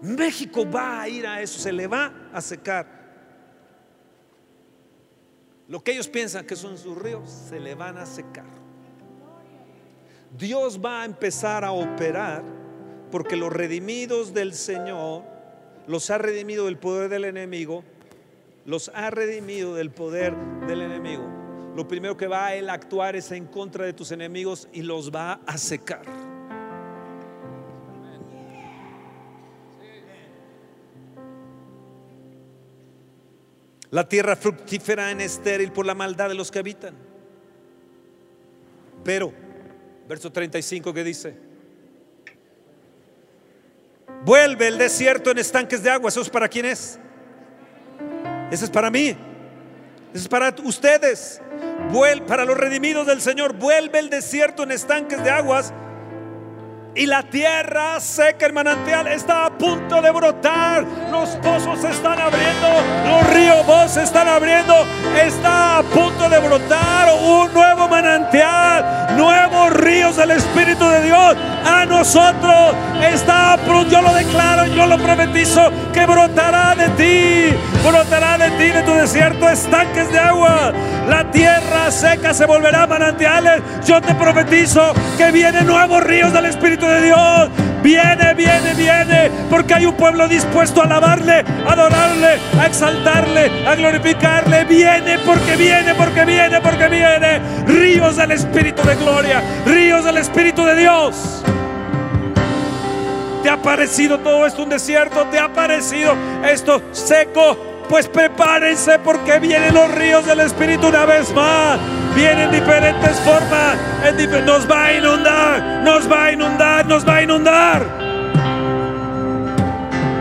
México va a ir a eso, se le va a secar. Lo que ellos piensan que son sus ríos, se le van a secar. Dios va a empezar a operar porque los redimidos del Señor los ha redimido del poder del enemigo, los ha redimido del poder del enemigo. Lo primero que va a él actuar es en contra de tus enemigos y los va a secar. La tierra fructífera en estéril por la maldad de los que habitan. Pero, verso 35 que dice, vuelve el desierto en estanques de agua. ¿Eso es para quién es? Ese es para mí. Ese es para ustedes. Vuel- para los redimidos del Señor. Vuelve el desierto en estanques de aguas. Y la tierra seca, el manantial está a punto de brotar. Los pozos se están abriendo. Los ríos se están abriendo. Está a punto de brotar un nuevo manantial. Nuevos ríos del Espíritu de Dios a nosotros. Está a punto, yo lo declaro, yo lo profetizo, que brotará de ti. Brotará de ti, de tu desierto, estanques de agua. La tierra seca se volverá manantiales. Yo te profetizo que vienen nuevos ríos del Espíritu de Dios. Viene, viene, viene, porque hay un pueblo dispuesto a alabarle, a adorarle, a exaltarle, a glorificarle. Viene, porque viene, porque viene, porque viene. Ríos del Espíritu de gloria, ríos del Espíritu de Dios. ¿Te ha parecido todo esto un desierto? ¿Te ha parecido esto seco? Pues prepárense porque vienen los ríos del Espíritu una vez más. Vienen diferentes formas. nos va a inundar, nos va a inundar, nos va a inundar.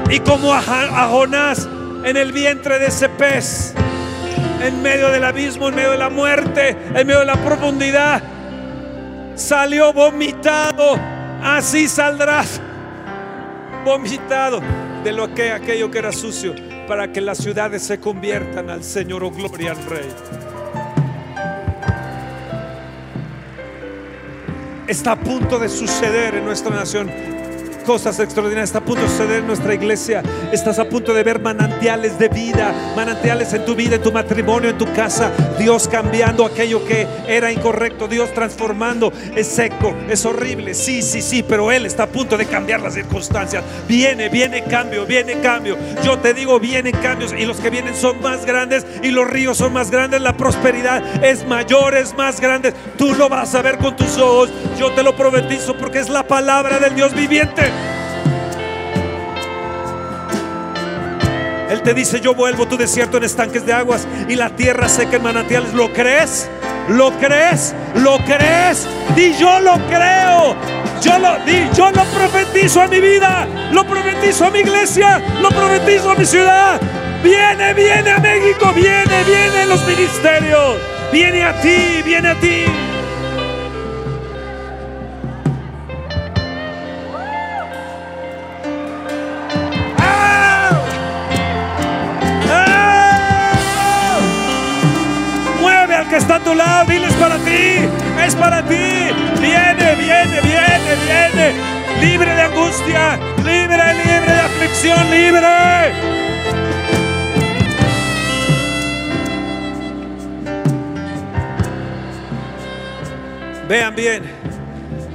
Y como a Jonás en el vientre de ese pez, en medio del abismo, en medio de la muerte, en medio de la profundidad, salió vomitado. Así saldrás vomitado de lo que aquello que era sucio para que las ciudades se conviertan al Señor o gloria al Rey. Está a punto de suceder en nuestra nación cosas extraordinarias. Está a punto de suceder en nuestra iglesia. Estás a punto de ver manantiales de vida, manantiales en tu vida, en tu matrimonio, en tu casa. Dios cambiando aquello que era incorrecto. Dios transformando. Es seco, es horrible. Sí, sí, sí, pero Él está a punto de cambiar las circunstancias. Viene, viene cambio, viene cambio. Yo te digo, vienen cambios y los que vienen son más grandes y los ríos son más grandes. La prosperidad es mayor, es más grande. Tú lo vas a ver con tus ojos. Yo te lo profetizo porque es la palabra del Dios viviente. Él te dice, yo vuelvo tu desierto en estanques de aguas y la tierra seca en manantiales. ¿Lo crees? ¿Lo crees? ¿Lo crees? Di yo lo creo. Yo lo, di, yo lo profetizo a mi vida. Lo profetizo a mi iglesia. Lo profetizo a mi ciudad. Viene, viene a México. Viene, viene en los ministerios. Viene a ti, viene a ti. Tu lado, es para ti, es para ti. Viene, viene, viene, viene. Libre de angustia, libre, libre de aflicción, libre. Vean bien,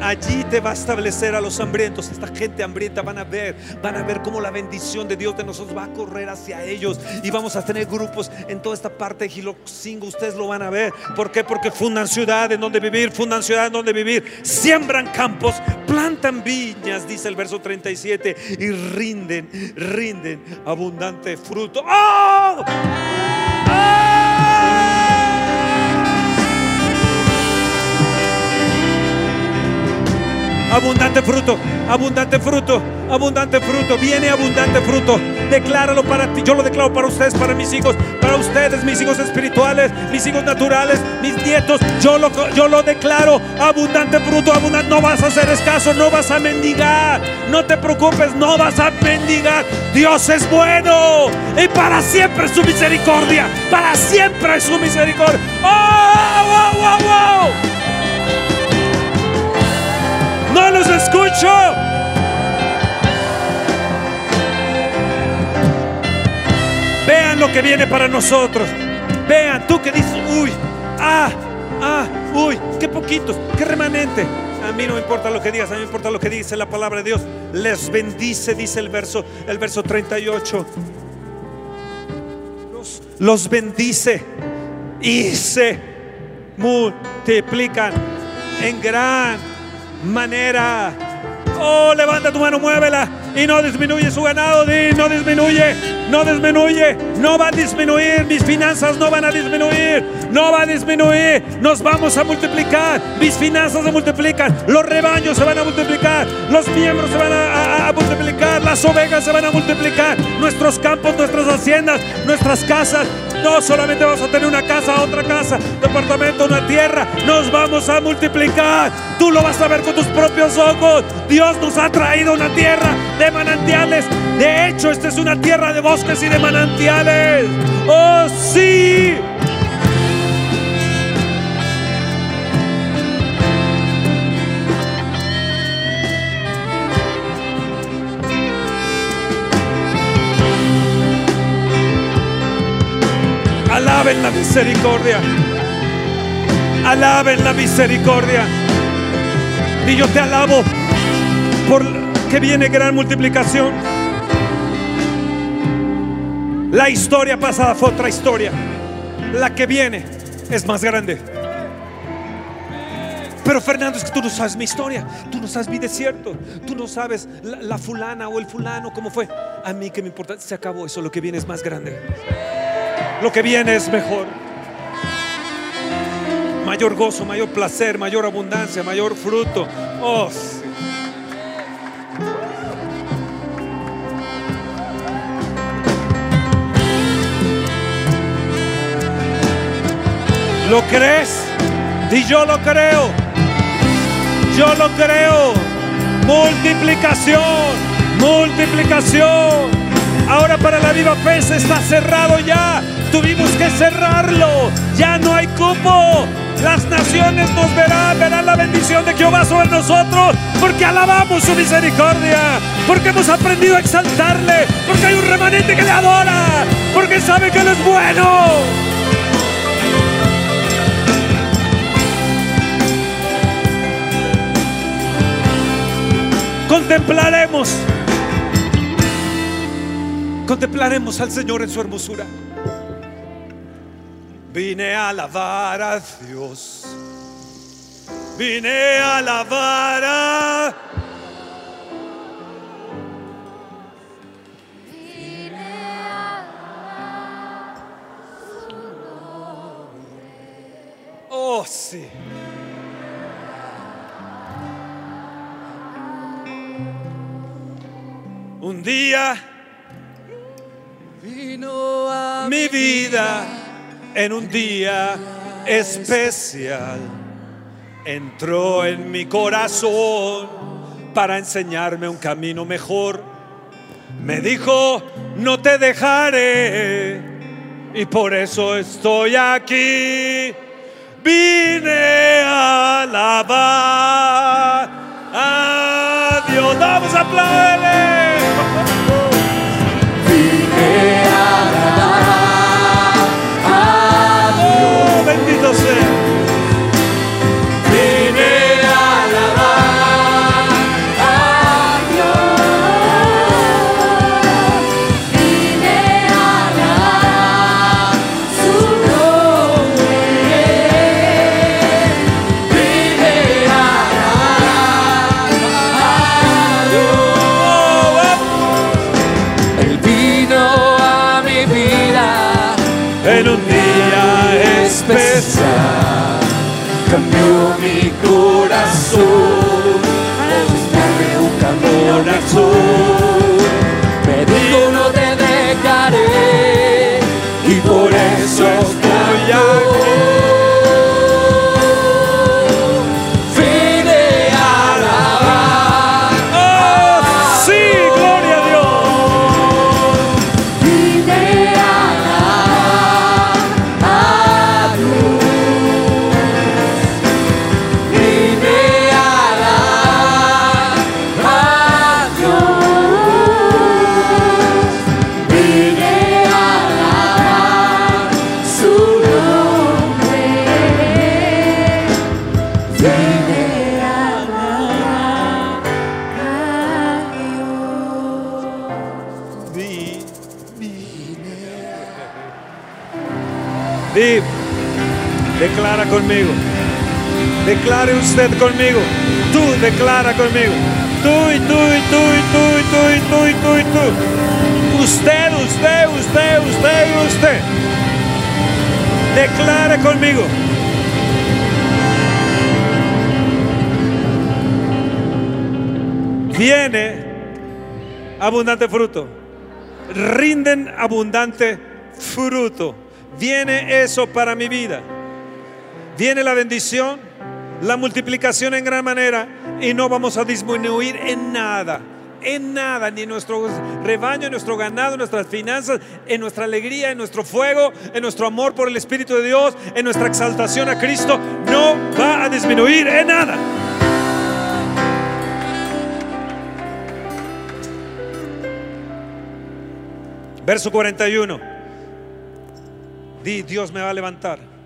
allí te va a establecer a los hambrientos. Esta gente hambrienta van a ver, van a ver cómo la bendición de Dios de nosotros va a correr hacia ellos. Y vamos a tener grupos en toda esta parte de Gilocingo. Ustedes lo van a ver. ¿Por qué? Porque fundan ciudad en donde vivir, fundan ciudad en donde vivir. Siembran campos, plantan viñas, dice el verso 37, y rinden, rinden abundante fruto. ¡Oh! ¡Ah! Abundante fruto, abundante fruto, abundante fruto, viene abundante fruto. Decláralo para ti, yo lo declaro para ustedes, para mis hijos, para ustedes, mis hijos espirituales, mis hijos naturales, mis nietos. Yo lo, yo lo declaro, abundante fruto, abundante. No vas a hacer escaso, no vas a mendigar. No te preocupes, no vas a mendigar. Dios es bueno y para siempre su misericordia. Para siempre su misericordia. ¡Oh, wow, wow, wow! Vean lo que viene para nosotros. Vean, tú que dices, uy, ah, ah, uy, qué poquitos, qué remanente. A mí no me importa lo que digas, a mí me importa lo que dice la palabra de Dios. Les bendice, dice el verso, el verso 38. Los, los bendice y se multiplican en gran manera. Oh, levanta tu mano, muévela y no disminuye su ganado. Di, no disminuye, no disminuye, no va a disminuir. Mis finanzas no van a disminuir, no va a disminuir. Nos vamos a multiplicar. Mis finanzas se multiplican, los rebaños se van a multiplicar, los miembros se van a, a- multiplicar, las ovejas se van a multiplicar, nuestros campos, nuestras haciendas, nuestras casas. No solamente vamos a tener una casa, otra casa, departamento, una tierra. Nos vamos a multiplicar. Tú lo vas a ver con tus propios ojos. Dios nos ha traído una tierra de manantiales. De hecho, esta es una tierra de bosques y de manantiales. Oh, sí. Alaben la misericordia. Alaben la misericordia. Y yo te alabo por que viene gran multiplicación. La historia pasada fue otra historia. La que viene es más grande. Pero Fernando, es que tú no sabes mi historia, tú no sabes mi desierto, tú no sabes la, la fulana o el fulano, cómo fue. A mí que me importa, se acabó eso, lo que viene es más grande. Lo que viene es mejor. Mayor gozo, mayor placer, mayor abundancia, mayor fruto. Oh, ¿Lo crees? Y yo lo creo. Yo lo creo. Multiplicación, multiplicación. Ahora para la viva fe está cerrado ya. Tuvimos que cerrarlo. Ya no hay cupo. Las naciones nos verán, verán la bendición de Jehová sobre nosotros, porque alabamos su misericordia, porque hemos aprendido a exaltarle, porque hay un remanente que le adora, porque sabe que Él es bueno. Contemplaremos, contemplaremos al Señor en su hermosura. Vine a alabar a Dios. Vine a alabar a Oh, sí. Un día Vino a mi vida en un día especial. Entró en mi corazón para enseñarme un camino mejor. Me dijo, no te dejaré y por eso estoy aquí. Vine a alabar a Dios. Vamos a aplaudirle. Conmigo. Tú declara conmigo. Tú y tú y tú y tú y tú y tú y tú. Usted, usted, usted, usted usted. Declare conmigo. Viene abundante fruto. Rinden abundante fruto. Viene eso para mi vida. Viene la bendición, la multiplicación en gran manera y no vamos a disminuir en nada. En nada, ni nuestro rebaño, en nuestro ganado, en nuestras finanzas, en nuestra alegría, en nuestro fuego, en nuestro amor por el Espíritu de Dios, en nuestra exaltación a Cristo, no va a disminuir en nada. Verso 41. Di, Dios me va a levantar.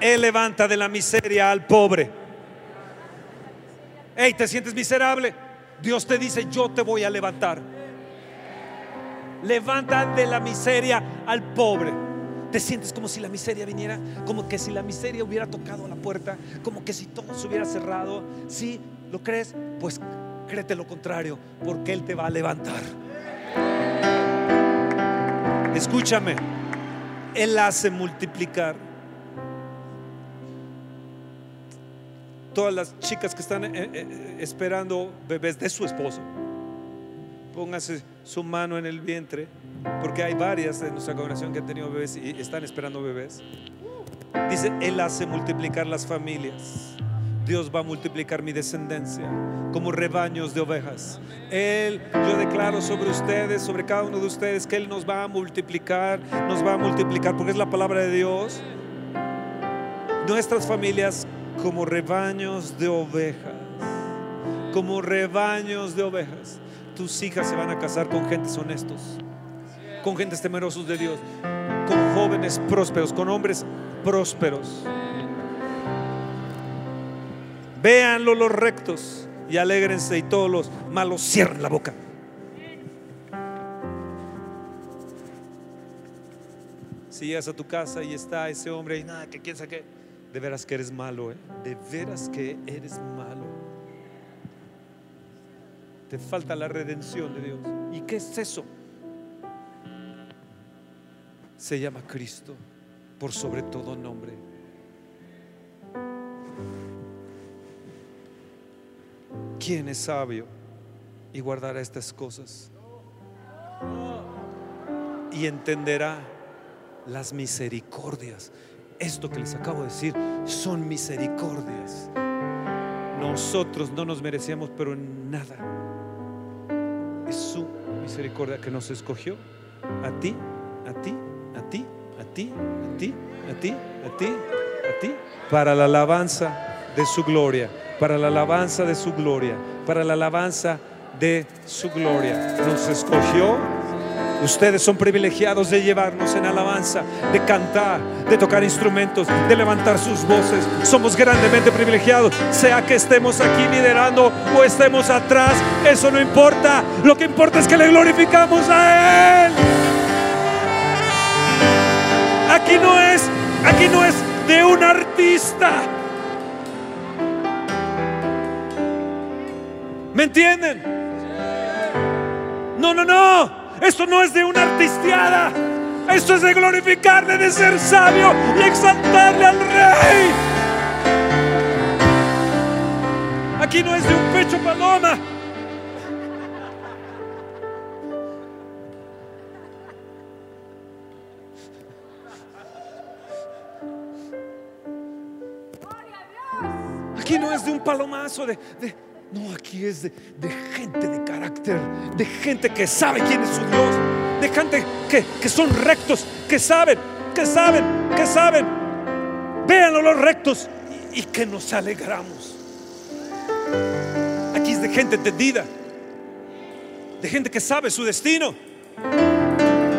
Él levanta de la miseria al pobre. Hey, ¿te sientes miserable? Dios te dice, yo te voy a levantar. Levanta de la miseria al pobre. Te sientes como si la miseria viniera, como que si la miseria hubiera tocado la puerta, como que si todo se hubiera cerrado. Si lo crees, pues créete lo contrario, porque Él te va a levantar. Escúchame, Él hace multiplicar. Todas las chicas que están eh, eh, esperando bebés de su esposo, póngase su mano en el vientre, porque hay varias de nuestra congregación que han tenido bebés y están esperando bebés. Dice, Él hace multiplicar las familias. Dios va a multiplicar mi descendencia como rebaños de ovejas. Él, yo declaro sobre ustedes, sobre cada uno de ustedes, que Él nos va a multiplicar, nos va a multiplicar, porque es la palabra de Dios. Nuestras familias como rebaños de ovejas, como rebaños de ovejas. Tus hijas se van a casar con gentes honestos, con gentes temerosos de Dios, con jóvenes prósperos, con hombres prósperos. Véanlo los rectos y alégrense y todos los malos cierren la boca. Si llegas a tu casa y está ese hombre y nada, que quién sabe qué, de veras que eres malo, ¿eh? de veras que eres malo. Te falta la redención de Dios. ¿Y qué es eso? Se llama Cristo por sobre todo nombre. ¿Quién es sabio y guardará estas cosas? Y entenderá las misericordias. Esto que les acabo de decir son misericordias. Nosotros no nos merecíamos, pero en nada. Es su misericordia que nos escogió. A ti, a ti, a ti, a ti, a ti, a ti, a ti, a ti, para la alabanza de su gloria, para la alabanza de su gloria, para la alabanza de su gloria. Nos escogió. Ustedes son privilegiados de llevarnos en alabanza, de cantar, de tocar instrumentos, de levantar sus voces. Somos grandemente privilegiados, sea que estemos aquí liderando o estemos atrás, eso no importa. Lo que importa es que le glorificamos a Él. Aquí no es, aquí no es de un artista. ¿Me entienden? No, no, no. Esto no es de una artisteada. Esto es de glorificarle, de ser sabio y exaltarle al rey. Aquí no es de un pecho paloma. Aquí no es de un palomazo, de, de- no, aquí es de, gente de carácter, de gente que sabe quién es su Dios, de gente que, que son rectos, que saben, que saben, que saben. Véanlo los rectos y, y que nos alegramos. Aquí es de gente entendida, de gente que sabe su destino,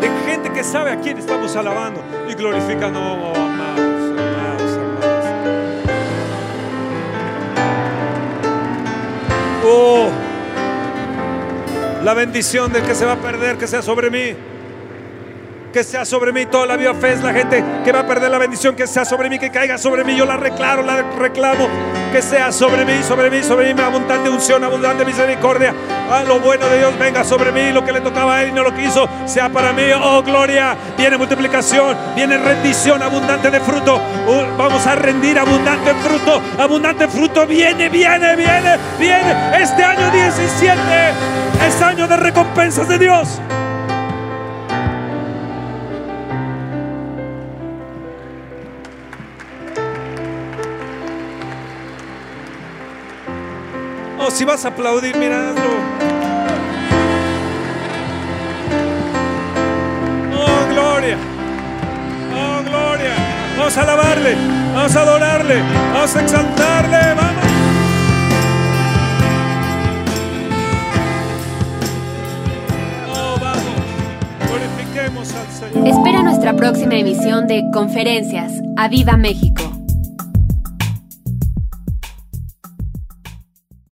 de gente que sabe a quién estamos alabando y glorificando, la bendición del que se va a perder, que sea sobre mí. Que sea sobre mí toda la vida fe es la gente que va a perder la bendición, que sea sobre mí, que caiga sobre mí. Yo la reclamo, la reclamo, que sea sobre mí, sobre mí, sobre mí, abundante unción, abundante misericordia. Ah, lo bueno de Dios venga sobre mí, lo que le tocaba a él y no lo quiso, sea para mí. Oh, gloria, viene multiplicación, viene rendición abundante de fruto. Uh, vamos a rendir abundante fruto, abundante fruto. Viene, viene, viene, viene. Este año 17 es año de recompensas de Dios. Si vas a aplaudir, miradlo. Oh, gloria. Oh, gloria. Vamos a alabarle. Vamos a adorarle. Vamos a exaltarle. Vamos. Oh. Espera nuestra próxima emisión de Conferencias. ¡A Viva México!